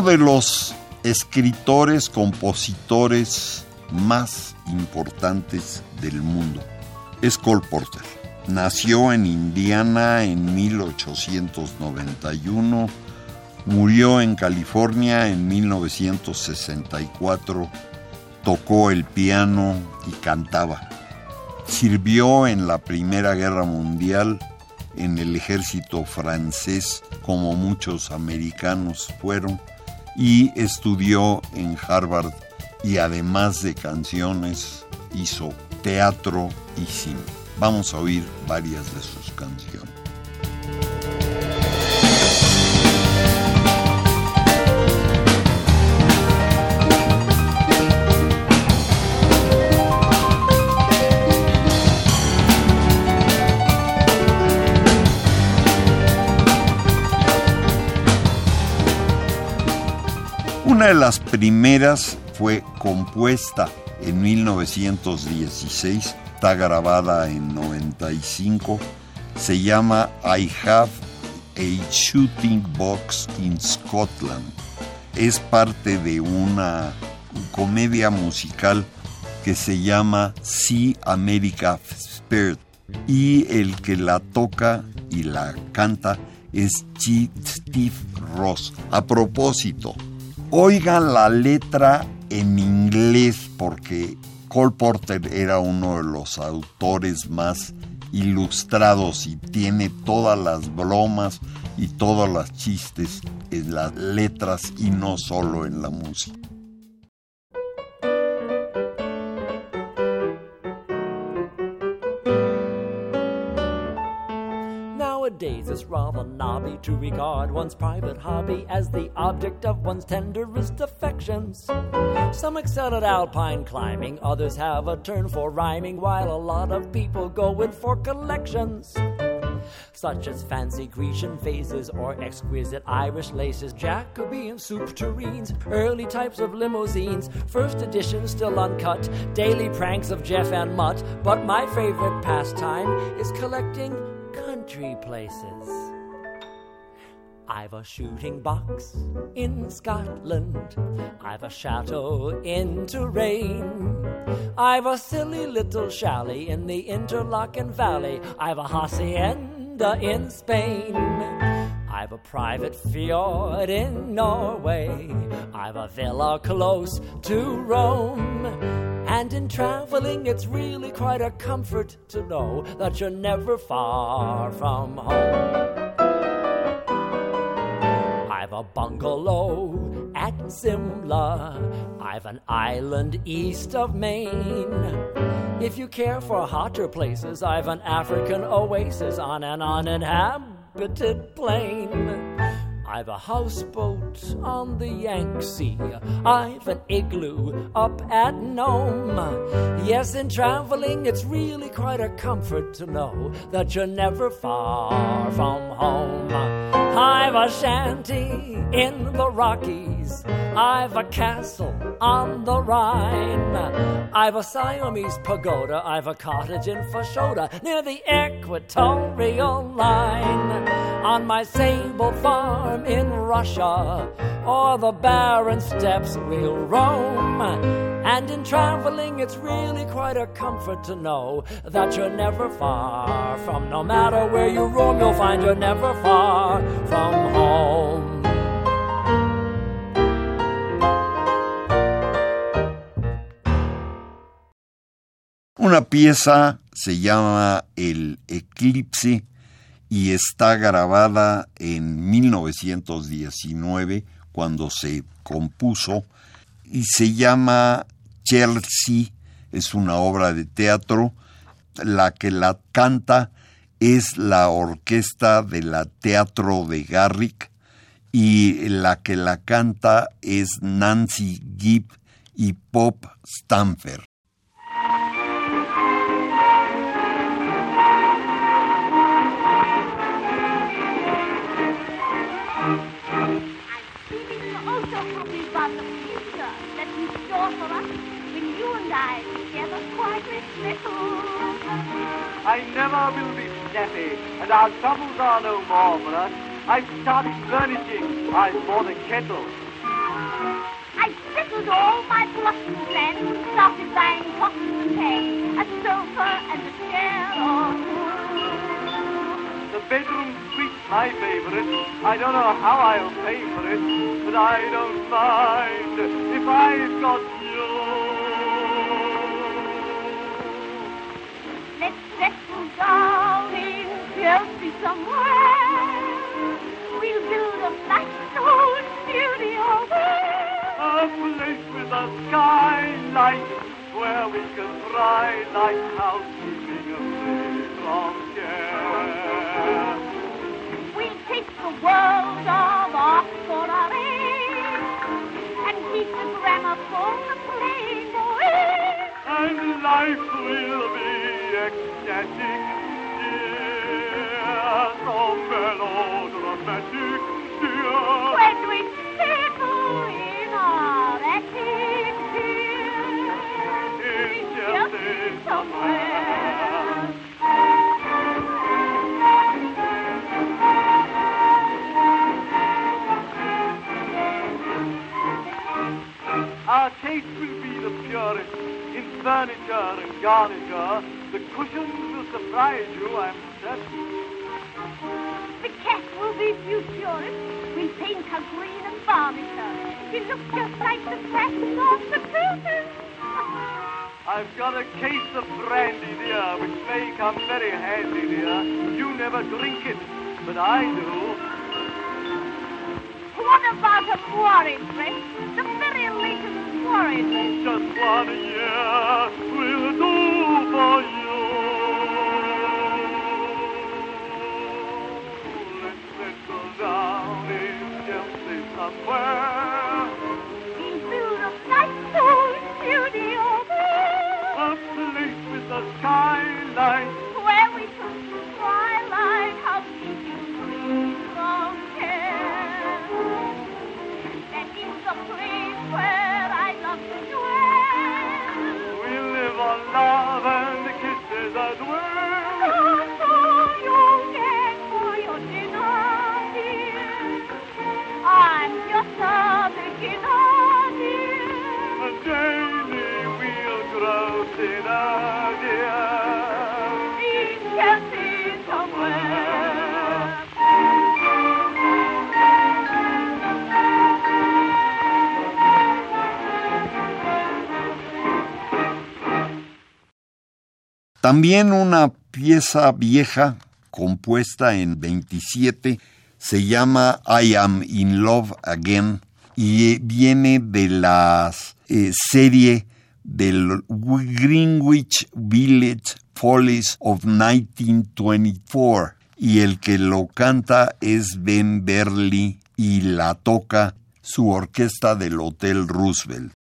Uno de los escritores, compositores más importantes del mundo es Cole Porter. Nació en Indiana en 1891, murió en California en 1964, tocó el piano y cantaba. Sirvió en la Primera Guerra Mundial en el ejército francés como muchos americanos fueron y estudió en Harvard y además de canciones hizo teatro y cine. Vamos a oír varias de sus canciones. Una de las primeras fue compuesta en 1916, está grabada en 95, se llama I Have a Shooting Box in Scotland. Es parte de una comedia musical que se llama Sea America Spirit y el que la toca y la canta es Steve Ross. A propósito, Oigan la letra en inglés porque Cole Porter era uno de los autores más ilustrados y tiene todas las bromas y todos los chistes en las letras y no solo en la música. Nowadays it's rather knobby to regard one's private hobby as the object of one's tenderest affections. Some excel at alpine climbing, others have a turn for rhyming, while a lot of people go in for collections. Such as fancy Grecian vases or exquisite Irish laces, Jacobean soup tureens, early types of limousines, first editions still uncut, daily pranks of Jeff and Mutt. But my favorite pastime is collecting country places. I've a shooting box in Scotland. I've a chateau in Touraine. I've a silly little chalet in the Interlaken Valley. I've a hacienda in Spain. I've a private fjord in Norway. I've a villa close to Rome. And in traveling, it's really quite a comfort to know that you're never far from home. I've a bungalow at Simla. I've an island east of Maine. If you care for hotter places, I've an African oasis on an uninhabited plain. I've a houseboat on the Yangtze. I've an igloo up at Nome. Yes, in traveling, it's really quite a comfort to know that you're never far from home. I've a shanty in the Rockies. I've a castle on the Rhine. I've a Siamese pagoda. I've a cottage in Fashoda near the equatorial line. on my sable farm in Russia, or the barren steppes we'll roam. And in traveling, it's really quite a comfort to know that you're never far from. No matter where you roam, you'll find you're never far from home. Una pieza se llama El Eclipse y está grabada en 1919 cuando se compuso y se llama Chelsea, es una obra de teatro, la que la canta es la orquesta de la Teatro de Garrick y la que la canta es Nancy Gibb y Pop Stamfer. And our troubles are no more for us. I've started furnishing, I've bought a kettle. I've settled all my blocking plans started buying pots and pans, a sofa and a chair or The bedroom suite's my favorite. I don't know how I'll pay for it, but I don't mind if I've got you. Let's settle down Chelsea somewhere. We'll build a Blackstone studio there. A place with a skylight where we can ride like housekeeping free from care. We'll take the world of art for our aim and keep the gramophone playing away. And life will be ecstatic, furniture and garniture. The cushions will surprise you, I'm certain. The cat will be futurist. We'll paint her green and varnish her. She looks just like the fashion of the Putin. I've got a case of brandy, dear, which may come very handy, dear. You never drink it, but I do. What about a soiree dress? The very latest soiree dress. Just one year will do for you. Chelsea somewhere. We'll build a Blackstone studio there. With skylight where we took the twilight from care. That is the place where I love to dwell. We live on love and kisses as well. También una pieza vieja compuesta en 27 se llama I Am in Love Again y viene de la eh, serie del Greenwich Village Follies of 1924 y el que lo canta es Ben Berly y la toca su orquesta del Hotel Roosevelt.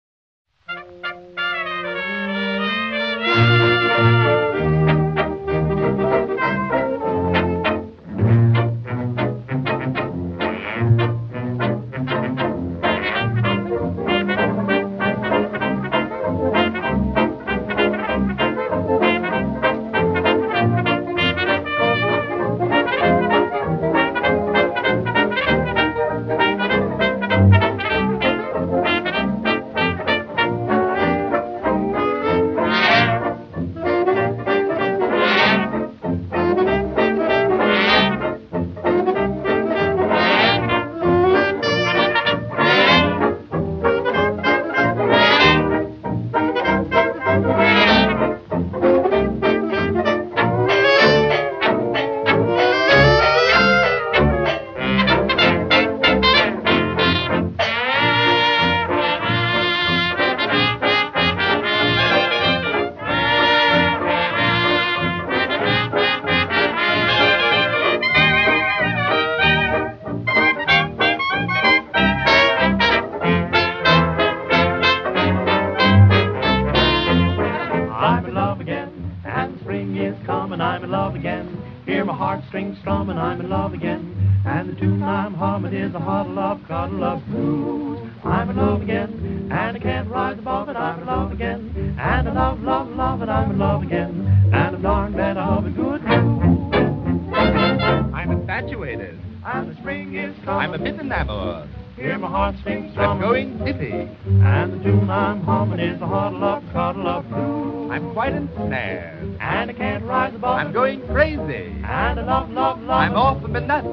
And I can't rise above I'm going crazy. And I love, love, love. I'm off of a nut.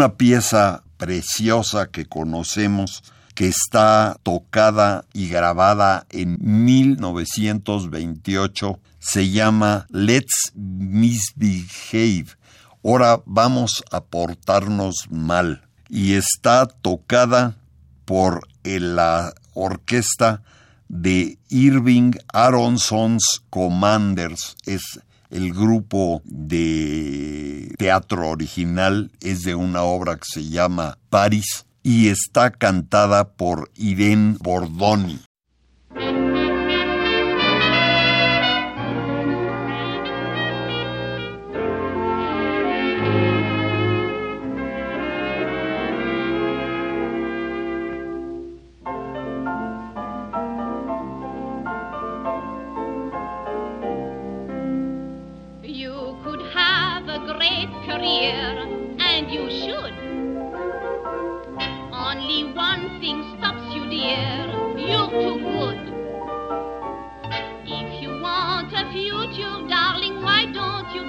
una pieza preciosa que conocemos que está tocada y grabada en 1928 se llama Let's Misbehave. Ahora vamos a portarnos mal. Y está tocada por eh, la orquesta de Irving Aronson's Commanders. Es el grupo de teatro original es de una obra que se llama París y está cantada por Irene Bordoni.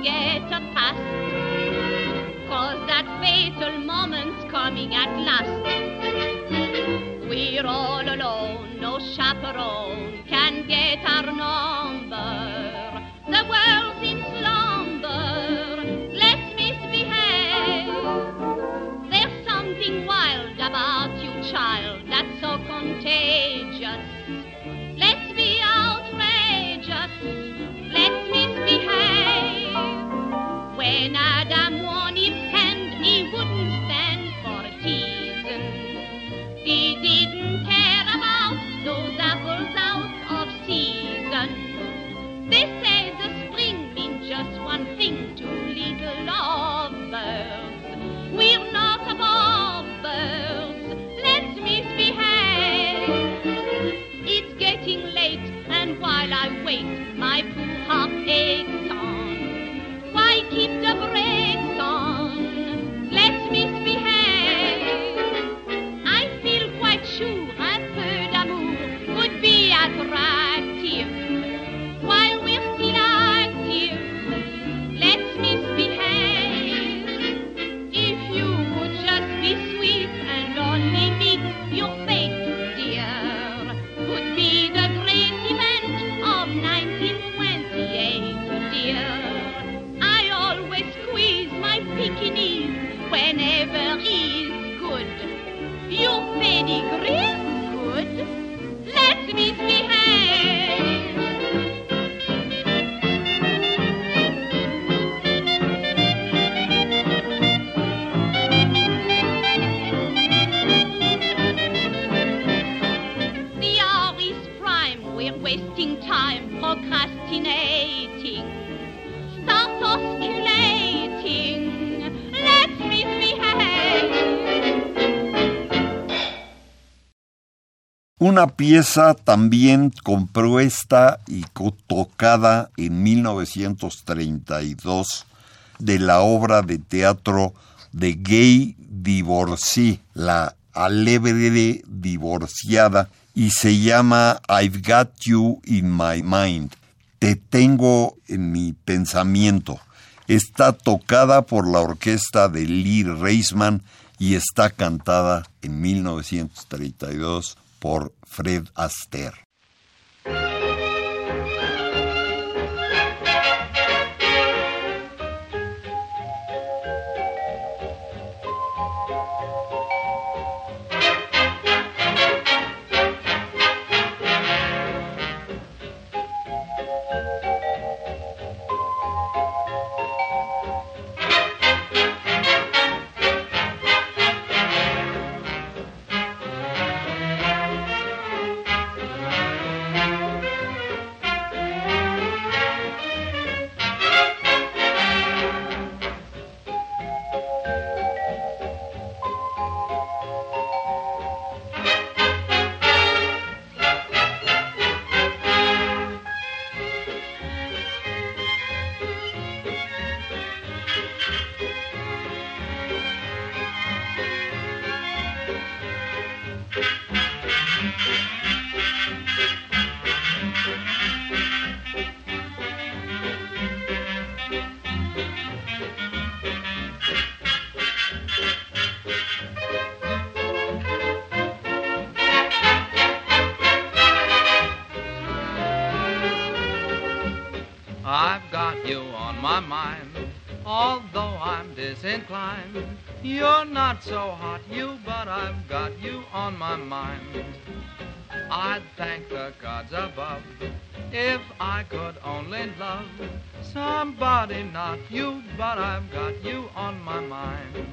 get a past. Cause that fatal moment's coming at last. We're all alone, no chaperone can get our una pieza también compuesta y tocada en 1932 de la obra de teatro de Gay Divorcee, la alegre divorciada, y se llama I've Got You in My Mind. Te tengo en mi pensamiento. Está tocada por la orquesta de Lee Reisman y está cantada en 1932 por Fred Astaire. I'd thank the gods above if I could only love somebody, not you, but I've got you on my mind.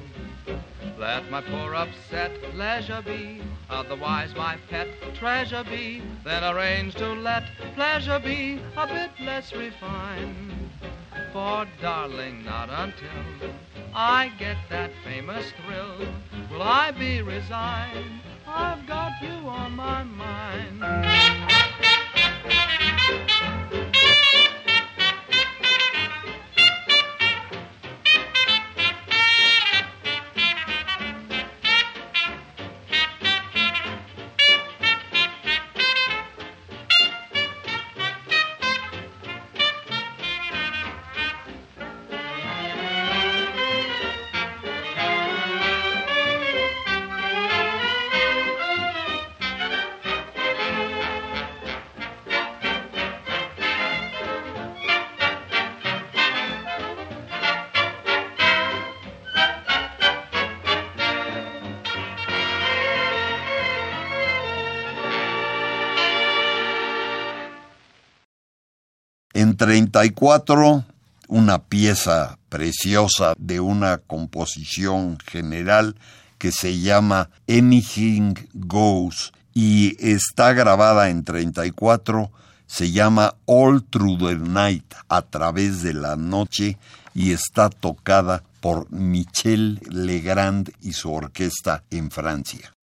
Let my poor upset pleasure be, otherwise my pet treasure be. Then arrange to let pleasure be a bit less refined. For darling, not until I get that famous thrill will I be resigned. I've got you on my mind. En 34, una pieza preciosa de una composición general que se llama Anything Goes y está grabada en 34, se llama All Through the Night, a través de la noche, y está tocada por Michel Legrand y su orquesta en Francia.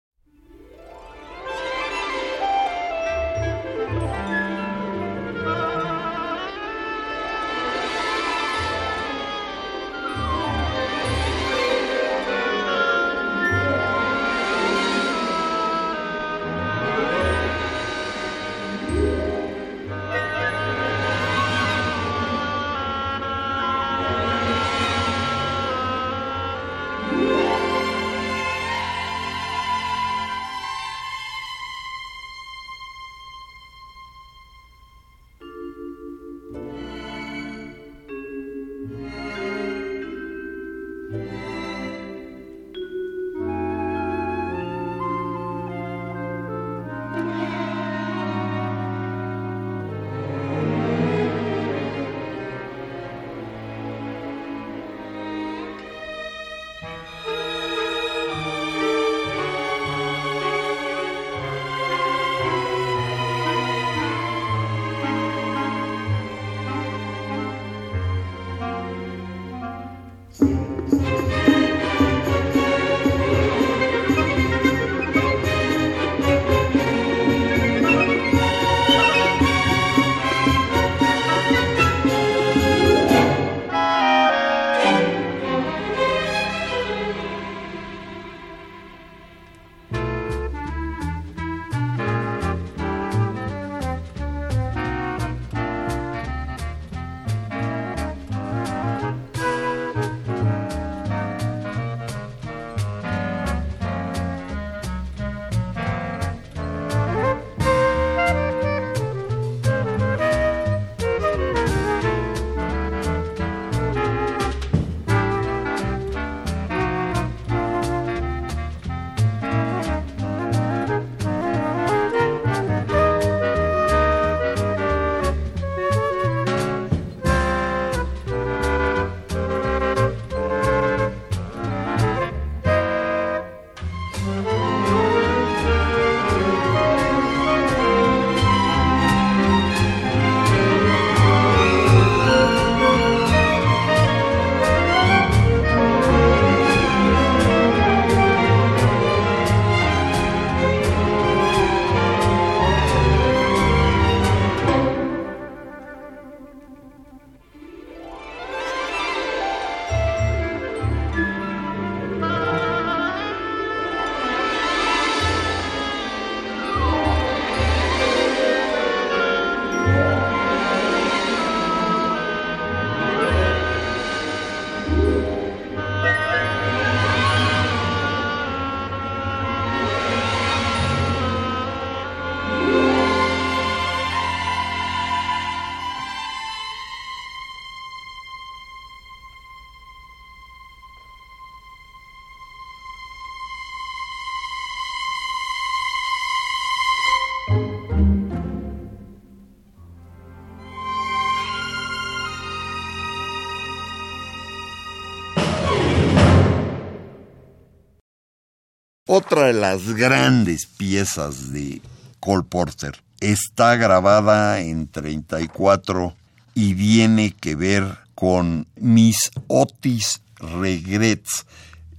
Otra de las grandes piezas de Cole Porter está grabada en 34 y viene que ver con Miss Otis Regrets.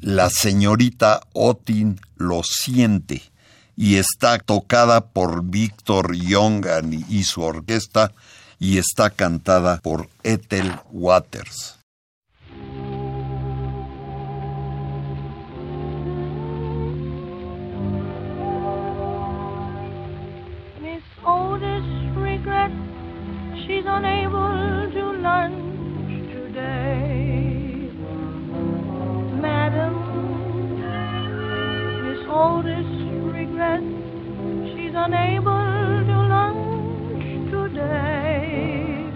La señorita Otin lo siente y está tocada por Víctor Young y su orquesta y está cantada por Ethel Waters. She's unable to lunch today. Madam, Miss Otis regrets she's unable to lunch today.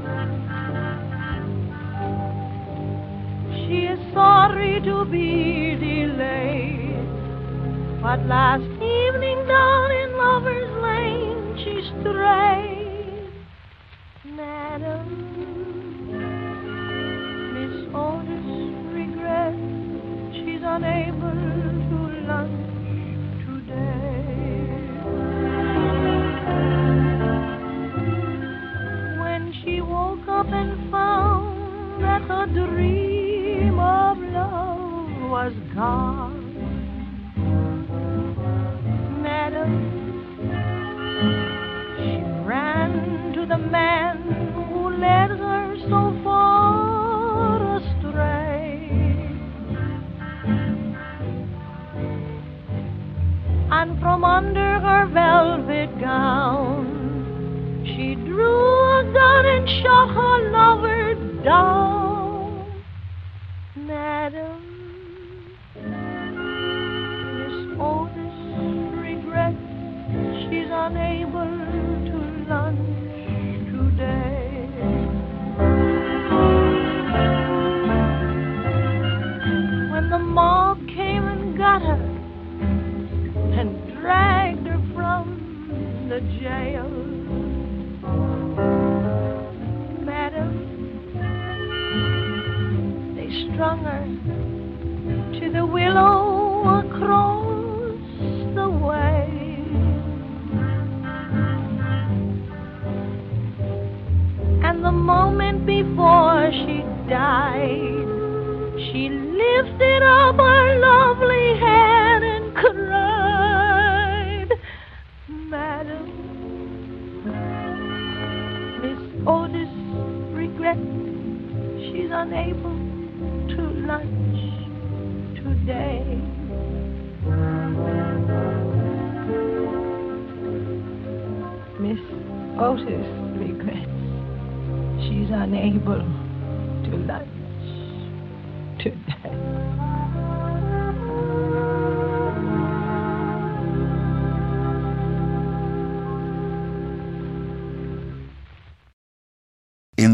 She is sorry to be delayed, but last dream of love was gone, Madam, she ran to the man who led her so far astray. And from under her velvet gown, she drew a gun and shot her lover down. Jail, Madam, they strung her to the willow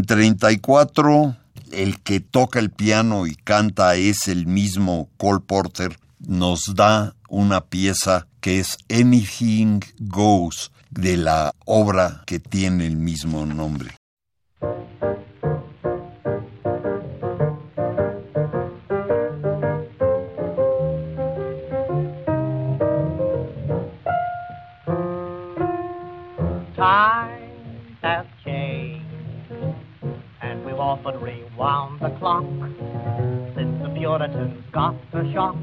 34, el que toca el piano y canta es el mismo Cole Porter, nos da una pieza que es Anything Goes de la obra que tiene el mismo nombre. Since the Puritans got the shock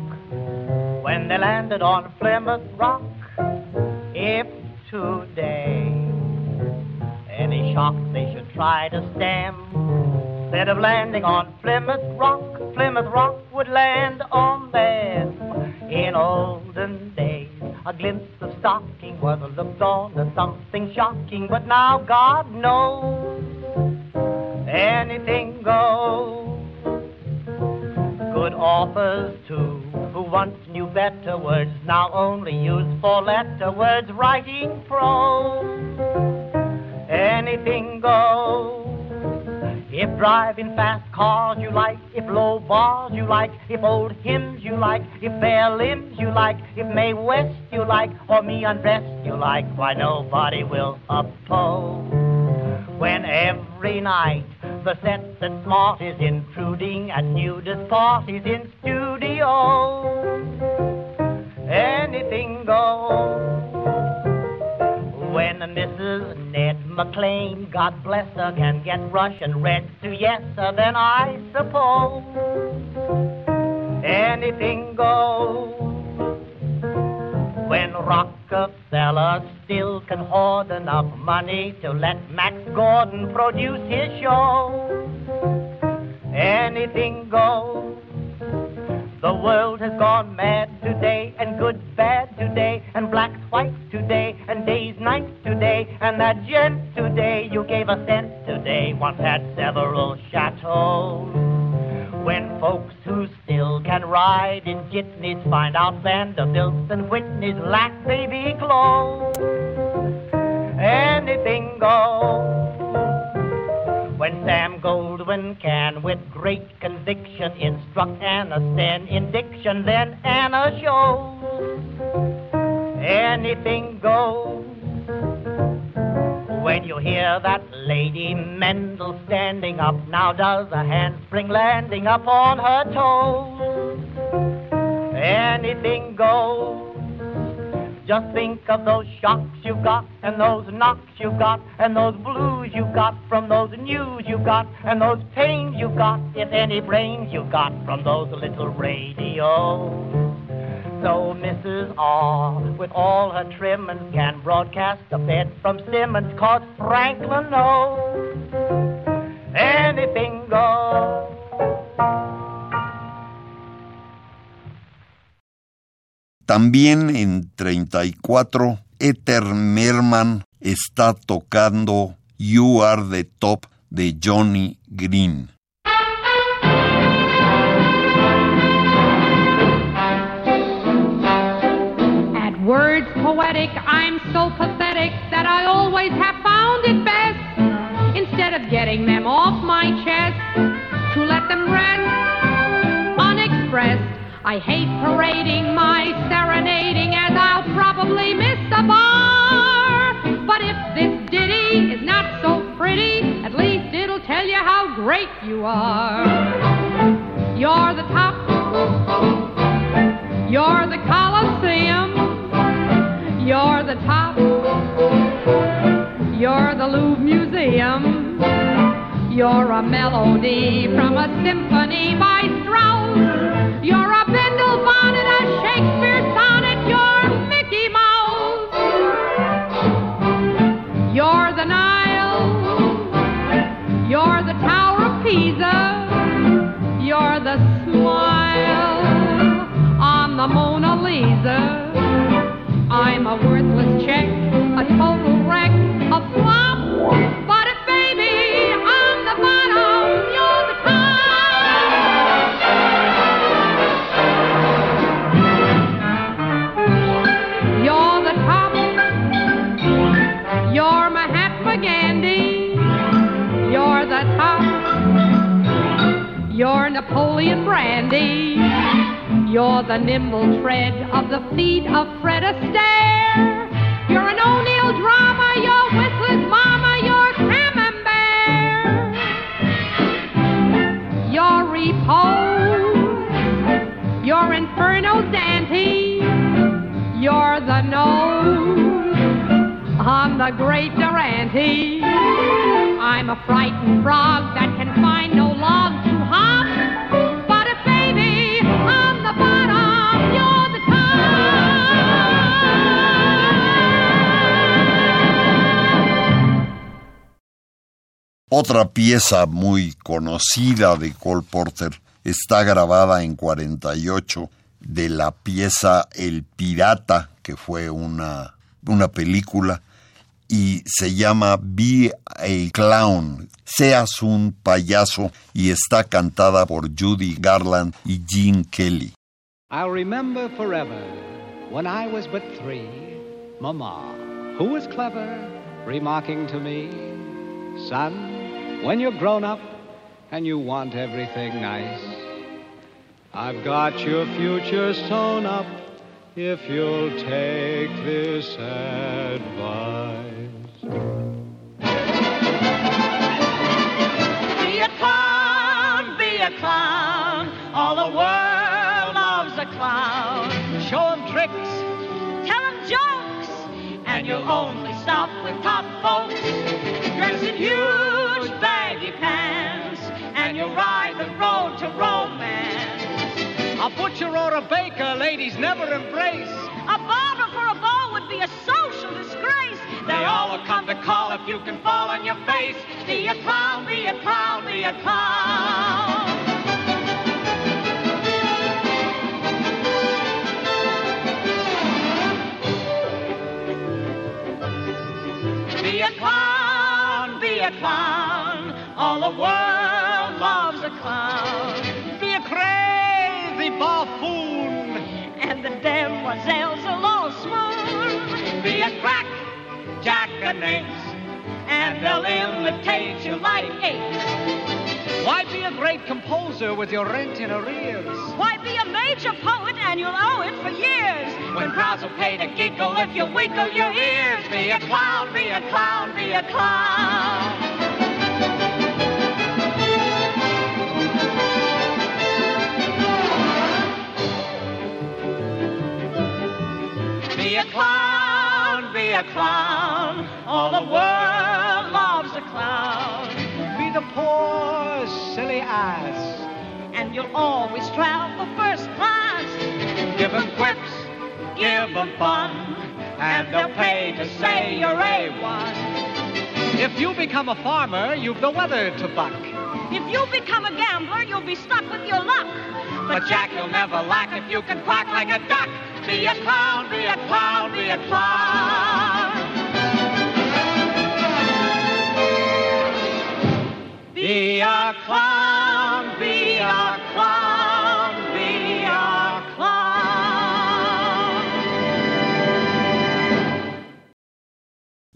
when they landed on Plymouth Rock. If today any shock they should try to stem, instead of landing on Plymouth Rock, Plymouth Rock would land on them. In olden days, a glimpse of stocking was looked on as something shocking, but now God knows anything goes. Good authors too, who once knew better words, now only use four-letter words, writing prose. Anything goes. If driving fast cars you like, if low bars you like, if old hymns you like, if bare limbs you like, if Mae West you like, or me undressed you like, why nobody will oppose. When every night the set that smart is intruding at nudist parties in studios. anything goes. When Mrs. Ned McLean, God bless her, can get Russian red to yes, sir, then I suppose anything goes. When Rockefeller still can hoard enough money to let Max Gordon produce his show, anything goes. The world has gone mad today, and good bad today, and black, white today, and day's night today, and that gent today you gave a cent today once had several chateaus. When folks who still can ride in jitneys find out Vanderbilts and Whitneys lack baby clothes, anything goes. When Sam Goldwyn can, with great conviction, instruct Anna Sten in diction, then Anna shows anything goes. When you hear that Lady Mendl standing up, now does a handspring landing up on her toes. Anything goes. Just think of those shocks you got, and those knocks you got, and those blues you got from those news you got, and those pains you got, if any brains you got from those little radios. So Mrs. R, with all her trimmings, can broadcast a bed from Simmons, cause Franklin knows anything goes. También en 34, Ether Merman está tocando You Are the Top de Johnny Green. Words poetic, I'm so pathetic that I always have found it best, instead of getting them off my chest, to let them rest unexpressed. I hate parading my serenading as I'll probably miss the bar. But if this ditty is not so pretty, at least it'll tell you how great you are. You're the top. You're the Coliseum. The Louvre Museum. You're a melody from a symphony by Strauss. You're a Bindle bonnet, a Shakespeare sonnet. You're Mickey Mouse. You're the Nile. You're the Tower of Pisa. You're the smile on the Mona Lisa. I'm a worthless Napoleon Brandy. You're the nimble tread of the feet of Fred Astaire. You're an O'Neill drama. You're Whistler's mama. You're Camembert. You're repose. You're Inferno Dante. You're the nose on the great Durante. I'm a frightened frog that can find no log Otra pieza muy conocida de Cole Porter está grabada en 48 de la pieza El Pirata, que fue una, una película, y se llama Be a Clown, seas un payaso, y está cantada por Judy Garland y Gene Kelly. I'll remember forever when I was but three, Mama, who was clever, remarking to me, Son, when you're grown up and you want everything nice, I've got your future sewn up if you'll take this advice. Be a clown, be a clown. All the world loves a clown. Show 'em tricks tell 'em jokes, and you'll only stop with top folks. Dress in huge road to romance. A butcher or a baker, ladies never embrace. A barber for a ball would be a social disgrace. They all will come to call if you can fall on your face. Be a clown, be a clown, be a clown. Be a clown, be a clown. All the world demoiselles will all swoon. Be a crack jackanapes. And they'll imitate you like apes. Why be a great composer with your rent in arrears? Why be a major poet and you'll owe it for years? When crowds will pay to giggle if you winkle your ears. Be a clown, be a clown, be a clown. Be a clown, be a clown. All the world loves a clown. Be the poor, silly ass. And you'll always travel first class. Give 'em quips, give 'em fun, and they'll pay to say you're A1. If you become a farmer, you've the weather to buck. If you become a gambler, you'll be stuck with your luck. But Jack, you'll never lack if you can quack like a duck. Be a clown, be a.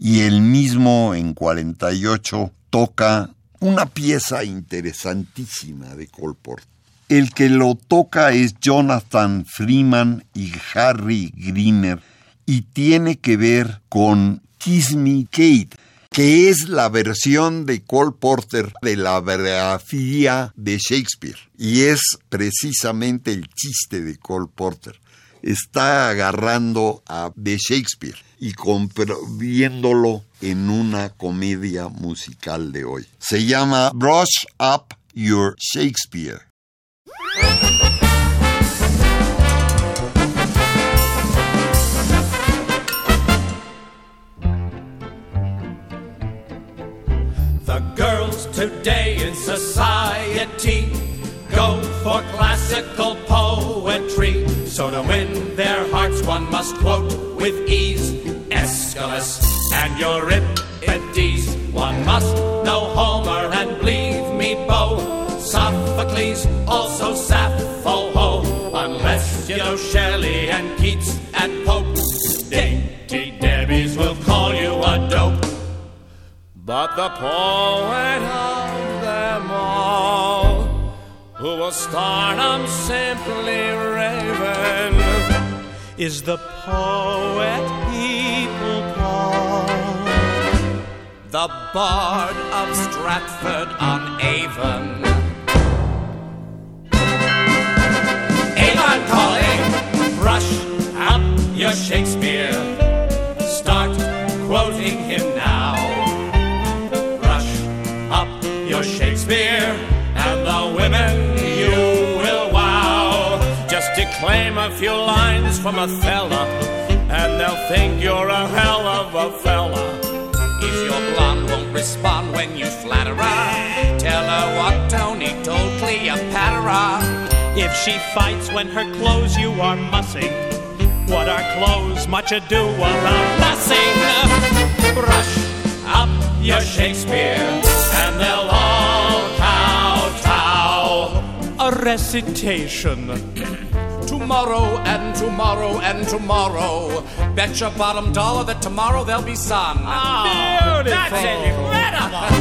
Y el mismo en 48 toca una pieza interesantísima de Cole Porter. El que lo toca es Jonathan Freeman y Harry Greener y tiene que ver con Kiss Me Kate, que es la versión de Cole Porter de la biografía de Shakespeare. Y es precisamente el chiste de Cole Porter. Está agarrando a de Shakespeare y viéndolo en una comedia musical de hoy. Se llama Brush Up Your Shakespeare. The girls today in society go for classical poetry. So to win their hearts, one must quote with ease Aeschylus and Euripides. One must Sophocles, also Sappho, ho. Unless you know Shelley and Keats and Pope. Dainty Debbie's will call you a dope. But the poet of them all, who will stardom simply raven, is the poet people call the Bard of Stratford on Avon. Calling, brush up your Shakespeare. Start quoting him now. Brush up your Shakespeare, and the women you will wow. Just declaim a few lines from Othello, and they'll think you're a hell of a fella. If your blonde won't respond when you flatter her, tell her what Tony told Cleopatra. If she fights when her clothes you are mussing, what are clothes much ado about Nothing. Brush up your Shakespeare, and they'll all kowtow. A recitation. Tomorrow and tomorrow and tomorrow. Bet your bottom dollar that tomorrow there'll be sun. Oh, That's incredible.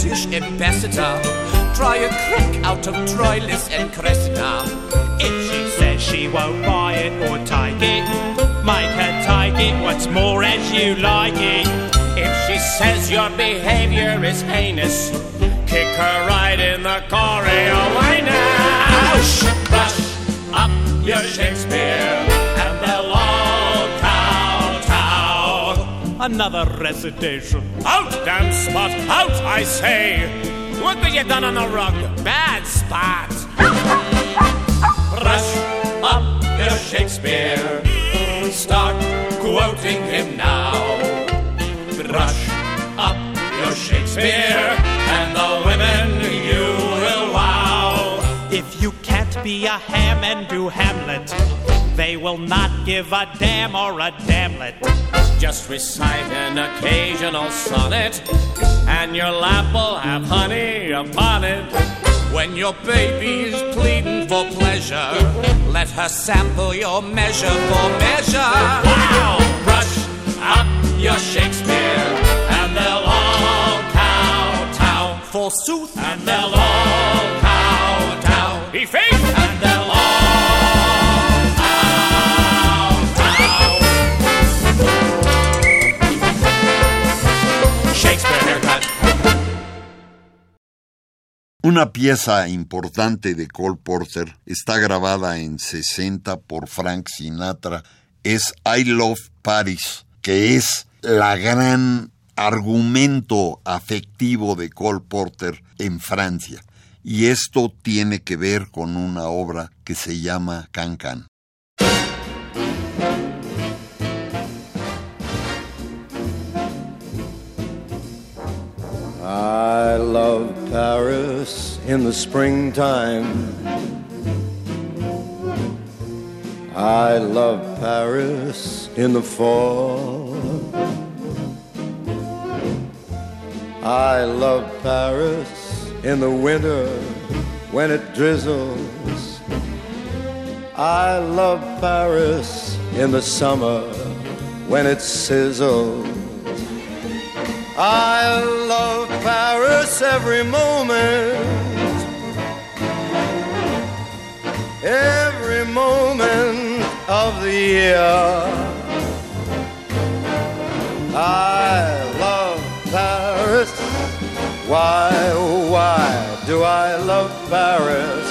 British ambassador, try a crack out of Troilus and Cressida. If she says she won't buy it or take it, make her take it. What's more, as you like it. If she says your behavior is heinous, kick her right in the now? Brush up your Shakespeare, Another recitation. Out, damn spot! Out, I say! What have you done on the rug? Bad spot! Brush up your Shakespeare, start quoting him now. Brush up your Shakespeare, and the women you will wow. If you can't be a ham and do Hamlet, they will not give a damn or a damlet. Just recite an occasional sonnet, and your lap will have honey upon it. When your baby is pleading for pleasure, let her sample your measure for measure. Wow! Brush up your Shakespeare, and they'll all kowtow. Forsooth, and they'll all kowtow. He faith, Una pieza importante de Cole Porter está grabada en 60 por Frank Sinatra, es I Love Paris, que es la gran argumento afectivo de Cole Porter en Francia. Y esto tiene que ver con una obra que se llama Can Can. I love Paris in the springtime. I love Paris in the fall. I love Paris in the winter when it drizzles. I love Paris in the summer when it sizzles. I love Paris every moment, every moment of the year. I love Paris. Why, why do I love Paris?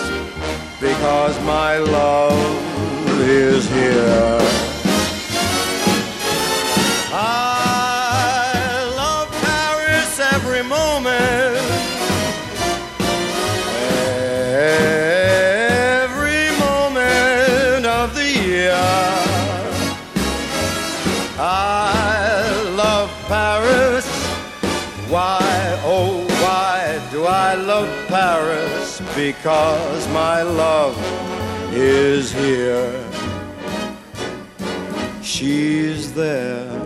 Because my love is here. I Paris? Because my love is here. She's there.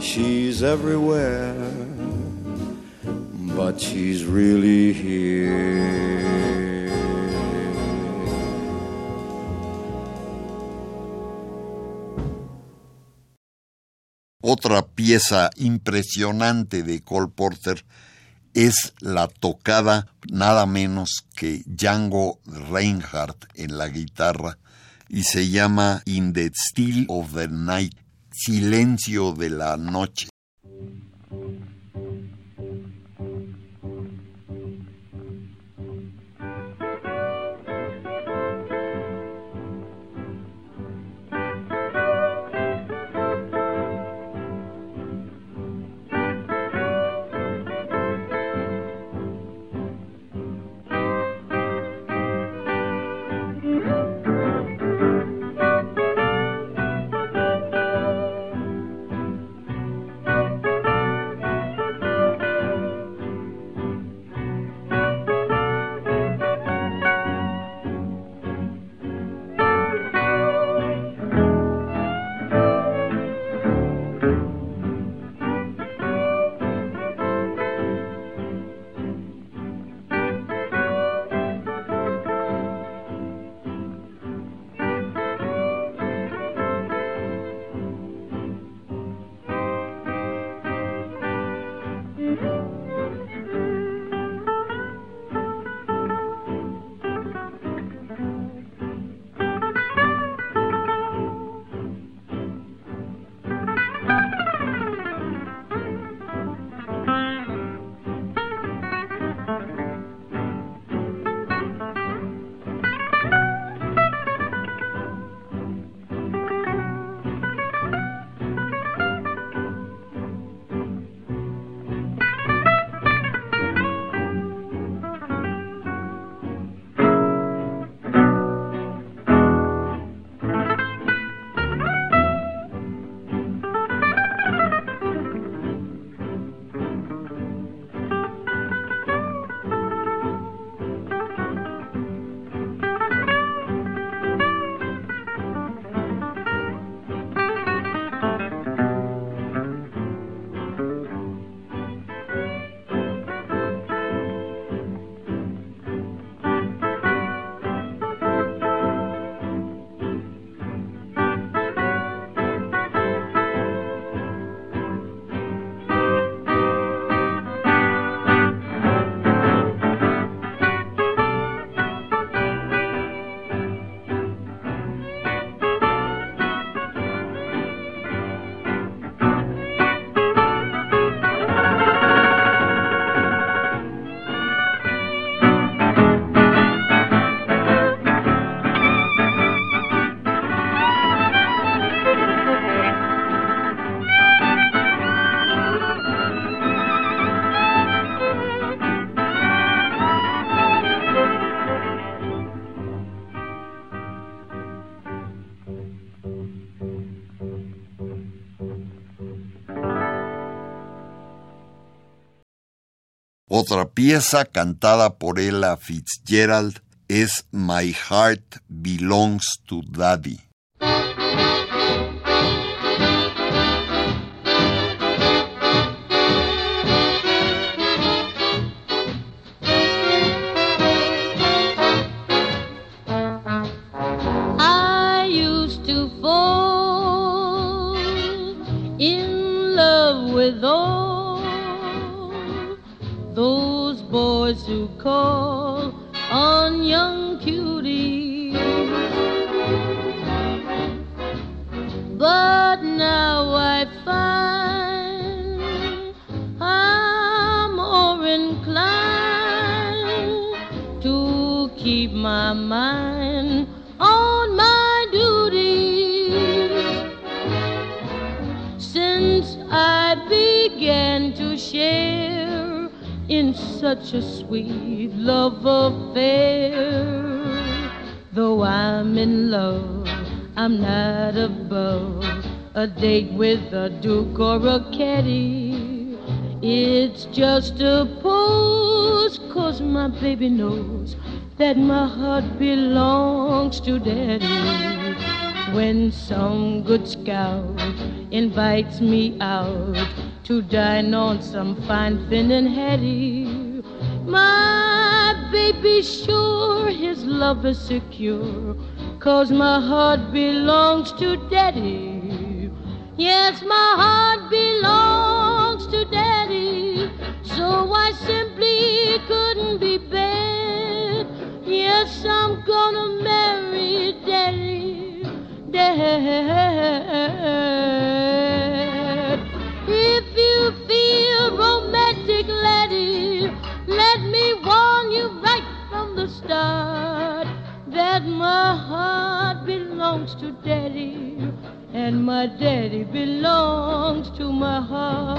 She's everywhere. But she's really here. Otra pieza impresionante de Cole Porter es la tocada nada menos que Django Reinhardt en la guitarra y se llama In the Still of the Night, Silencio de la Noche. Otra pieza cantada por Ella Fitzgerald es My Heart Belongs to Daddy. I find I'm more inclined to keep my mind on my duties. Since I began to share in such a sweet love affair, though I'm in love, I'm not above a date with a duke or a caddy. It's just a pose, cause my baby knows that my heart belongs to daddy. When some good scout invites me out to dine on some fine fin and hattie, my baby sure his love is secure, cause my heart belongs to daddy. Yes, my heart belongs to daddy, so I simply couldn't be bad. Yes, I'm gonna marry daddy, dad. If you feel romantic, laddie, let me warn you right from the start that my heart belongs to daddy and my daddy belongs to my heart.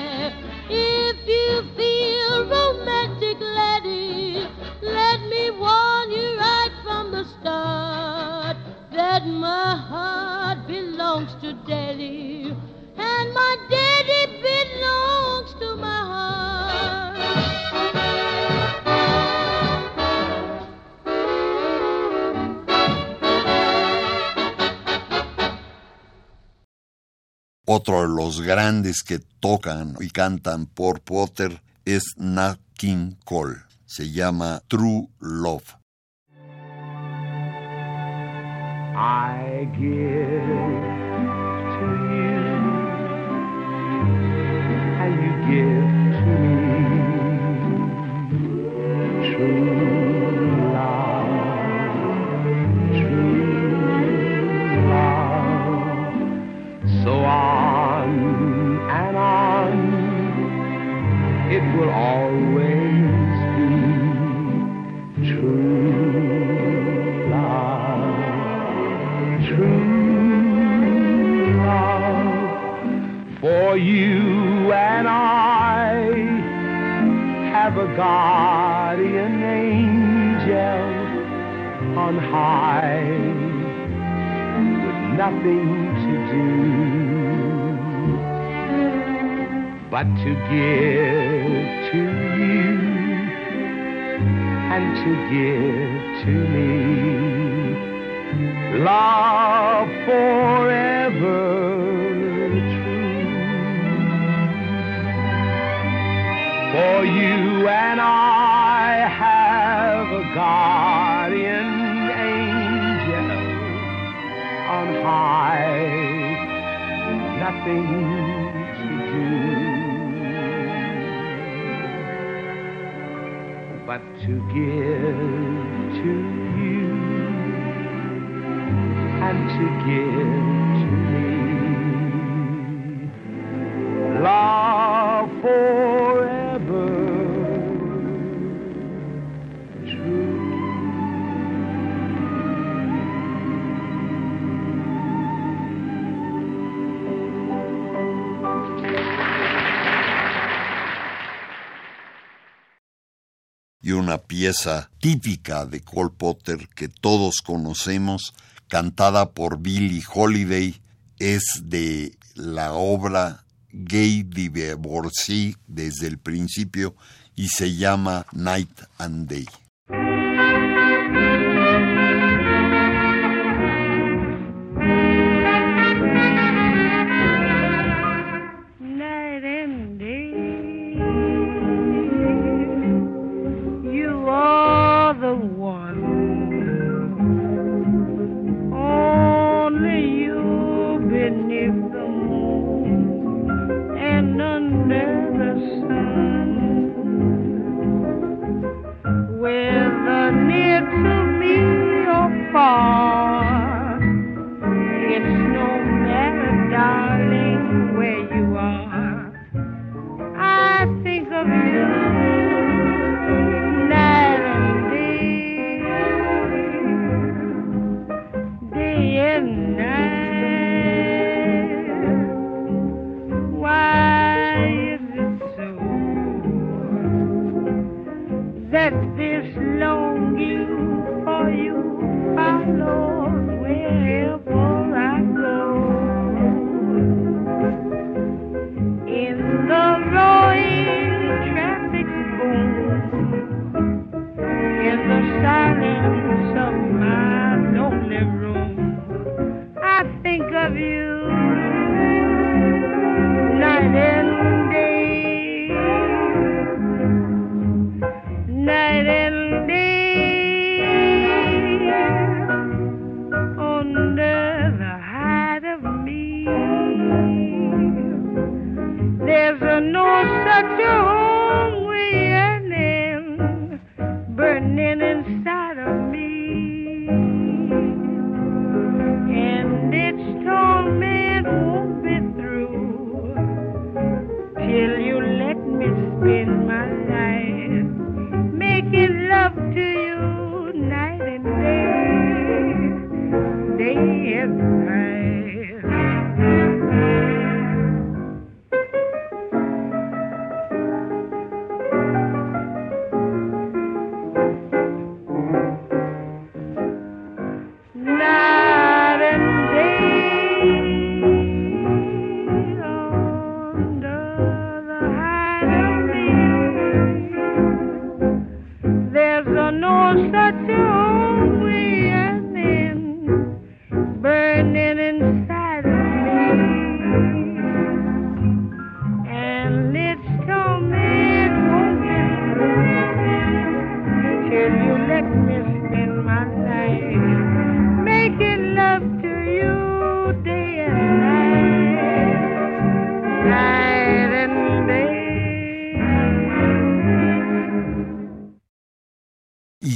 los grandes que tocan y cantan por Potter es Nat King Cole. Se llama True Love. Will always be true love true love. For you and I have a guardian angel on high with nothing to do but to give to you and to give to me love forever true. For you and I have a guardian angel on high, nothing but to give to you and to give una pieza típica de Cole Potter que todos conocemos, cantada por Billie Holiday, es de la obra Gay Divorcee desde el principio y se llama Night and Day. That this longing for you wherever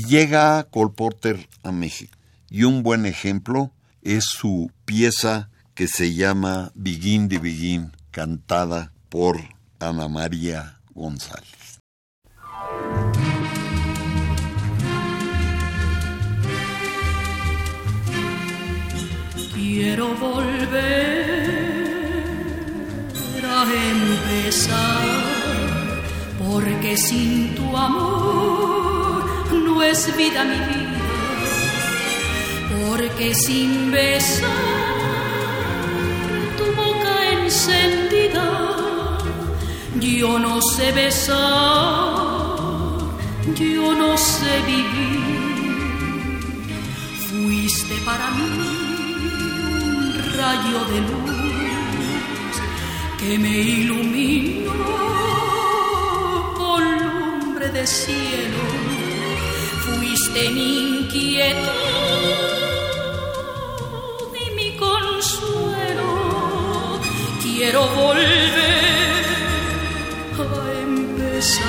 llega Cole Porter a México. Y un buen ejemplo es su pieza que se llama Begin de Begin, cantada por Ana María González. Quiero volver a empezar, porque sin tu amor es vida mi vida, porque sin besar tu boca encendida, yo no sé besar, yo no sé vivir. Fuiste para mí un rayo de luz que me iluminó con lumbre de cielo. Fuiste mi inquietud y mi consuelo. Quiero volver a empezar,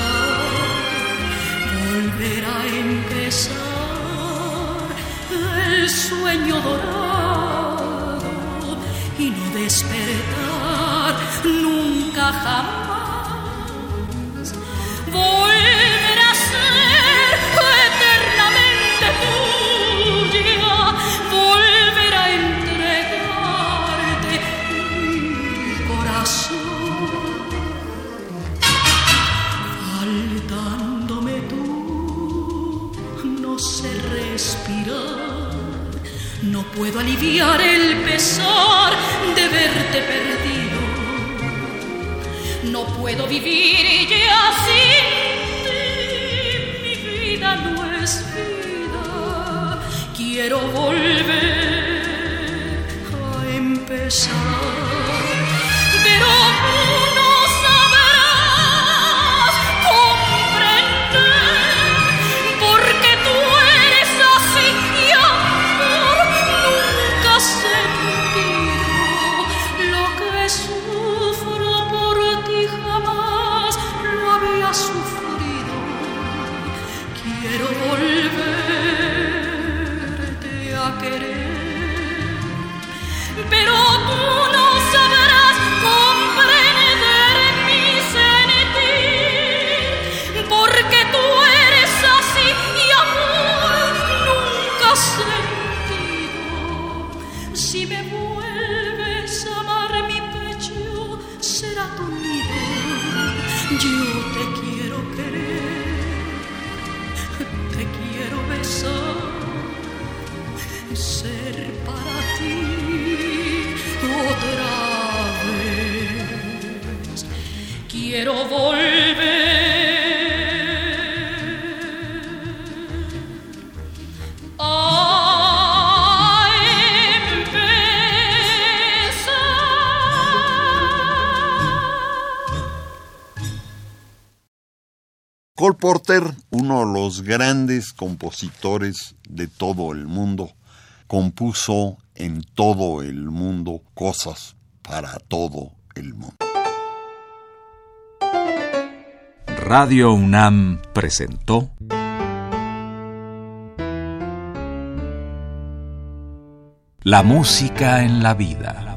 volver a empezar el sueño dorado y no despertar nunca jamás. Puedo aliviar el pesar de verte perdido. No puedo vivir ya sin. Mi vida no es vida. Quiero volver a empezar. Pero Porter, uno de los grandes compositores de todo el mundo, compuso en todo el mundo cosas para todo el mundo. Radio UNAM presentó La música en la vida.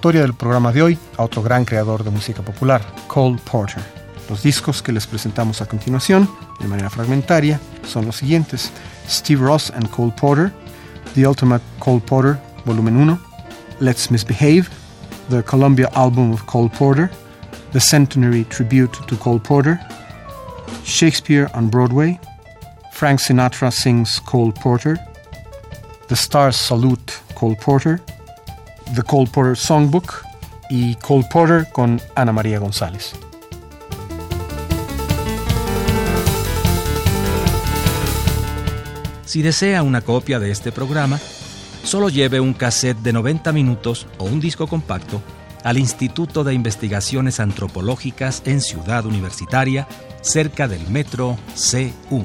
Dedicatoria del programa de hoy a otro gran creador de música popular, Cole Porter. Los discos que les presentamos a continuación, de manera fragmentaria, son los siguientes: Steve Ross and Cole Porter, The Ultimate Cole Porter, volumen 1, Let's Misbehave, The Columbia Album of Cole Porter, The Centenary Tribute to Cole Porter, Shakespeare on Broadway, Frank Sinatra Sings Cole Porter, The Stars Salute Cole Porter, The Cole Porter Songbook y Cole Porter con Ana María González. Si desea una copia de este programa, solo lleve un cassette de 90 minutos o un disco compacto al Instituto de Investigaciones Antropológicas en Ciudad Universitaria, cerca del metro CU.